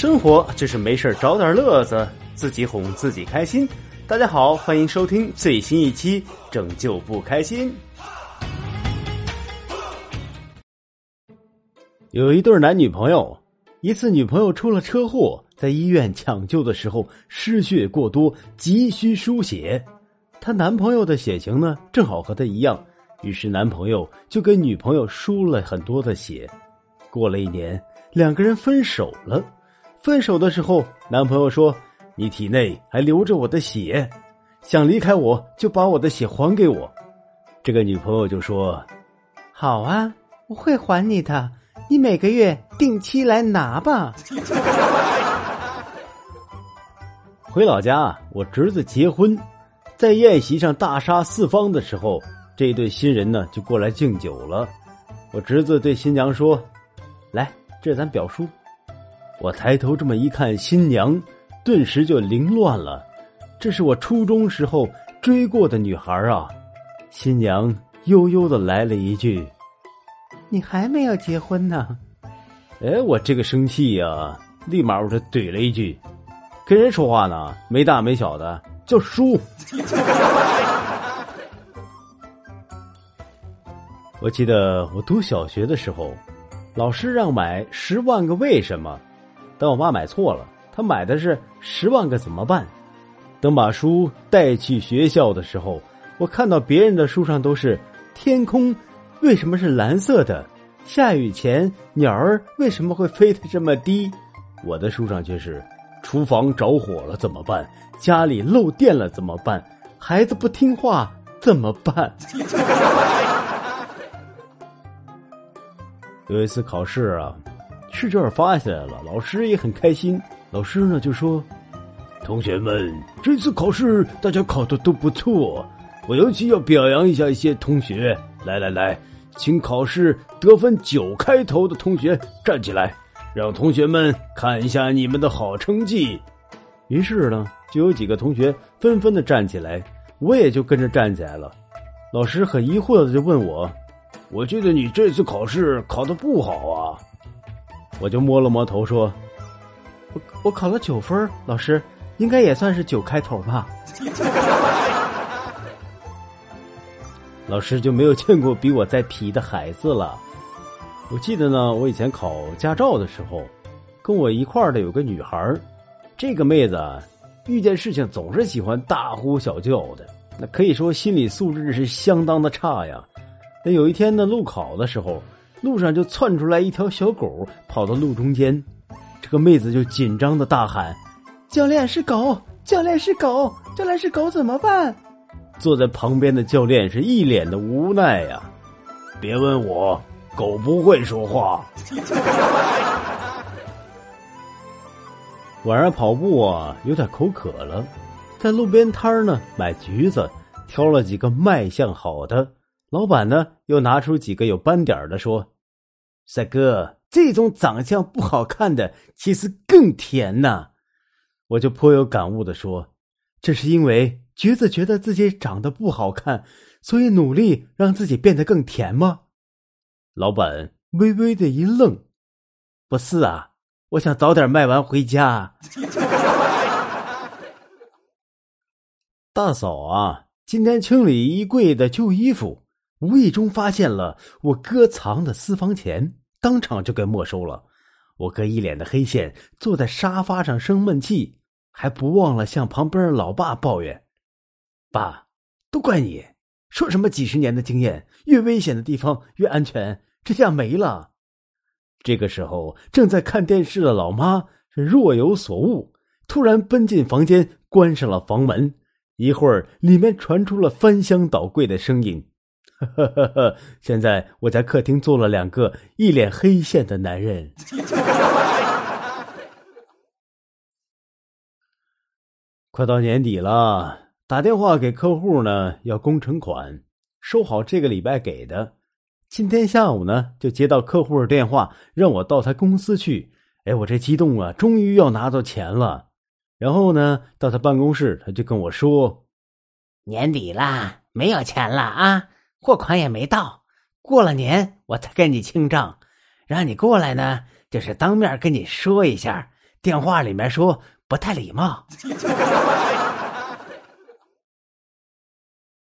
生活就是没事找点乐子，自己哄自己开心。大家好，欢迎收听最新一期《拯救不开心》。有一对男女朋友，一次女朋友出了车祸，在医院抢救的时候失血过多，急需输血。她男朋友的血型呢，正好和她一样，于是男朋友就给女朋友输了很多的血。过了一年，两个人分手了。分手的时候，男朋友说：“你体内还留着我的血，想离开我就把我的血还给我。”这个女朋友就说：“好啊，我会还你的，你每个月定期来拿吧。”回老家，我侄子结婚，在宴席上大杀四方的时候，这对新人呢就过来敬酒了。我侄子对新娘说：“来，这是咱表叔。”我抬头这么一看，新娘顿时就凌乱了。这是我初中时候追过的女孩啊！新娘悠悠的来了一句：“你还没有结婚呢。”哎，我这个生气呀，立马我就怼了一句：“跟人说话呢，没大没小的，叫叔。”我记得我读小学的时候，老师让买《十万个为什么》。但我妈买错了，她买的是十万个怎么办？等把书带去学校的时候，我看到别人的书上都是天空为什么是蓝色的？下雨前鸟儿为什么会飞得这么低？我的书上却是厨房着火了怎么办？家里漏电了怎么办？孩子不听话怎么办？有一次考试啊。试卷发下来了，老师也很开心。老师呢就说：“同学们，这次考试大家考的都不错，我尤其要表扬一下一些同学。来来来，请考试得分九开头的同学站起来，让同学们看一下你们的好成绩。”于是呢，就有几个同学纷纷的站起来，我也就跟着站起来了。老师很疑惑的就问我：“我觉得你这次考试考的不好啊。”我就摸了摸头说：“我我考了九分，老师应该也算是九开头吧。”老师就没有见过比我再皮的孩子了。我记得呢，我以前考驾照的时候，跟我一块儿的有个女孩这个妹子遇见事情总是喜欢大呼小叫的，那可以说心理素质是相当的差呀。那有一天呢，路考的时候。路上就窜出来一条小狗，跑到路中间，这个妹子就紧张的大喊：“教练是狗，教练是狗，教练是狗，怎么办？”坐在旁边的教练是一脸的无奈呀。别问我，狗不会说话。晚上跑步啊，有点口渴了，在路边摊呢买橘子，挑了几个卖相好的。老板呢，又拿出几个有斑点的，说：“帅哥，这种长相不好看的，其实更甜呐。”我就颇有感悟的说：“这是因为橘子觉得自己长得不好看，所以努力让自己变得更甜吗？”老板微微的一愣：“不是啊，我想早点卖完回家。” 大嫂啊，今天清理衣柜的旧衣服。无意中发现了我哥藏的私房钱，当场就给没收了。我哥一脸的黑线，坐在沙发上生闷气，还不忘了向旁边的老爸抱怨：“爸，都怪你，说什么几十年的经验，越危险的地方越安全，这下没了。”这个时候，正在看电视的老妈是若有所悟，突然奔进房间，关上了房门。一会儿，里面传出了翻箱倒柜的声音。呵呵呵，现在我在客厅坐了两个一脸黑线的男人。快到年底了，打电话给客户呢，要工程款，收好这个礼拜给的。今天下午呢，就接到客户的电话，让我到他公司去。哎，我这激动啊，终于要拿到钱了。然后呢，到他办公室，他就跟我说：“年底啦，没有钱了啊。”货款也没到，过了年我才跟你清账，让你过来呢，就是当面跟你说一下，电话里面说不太礼貌。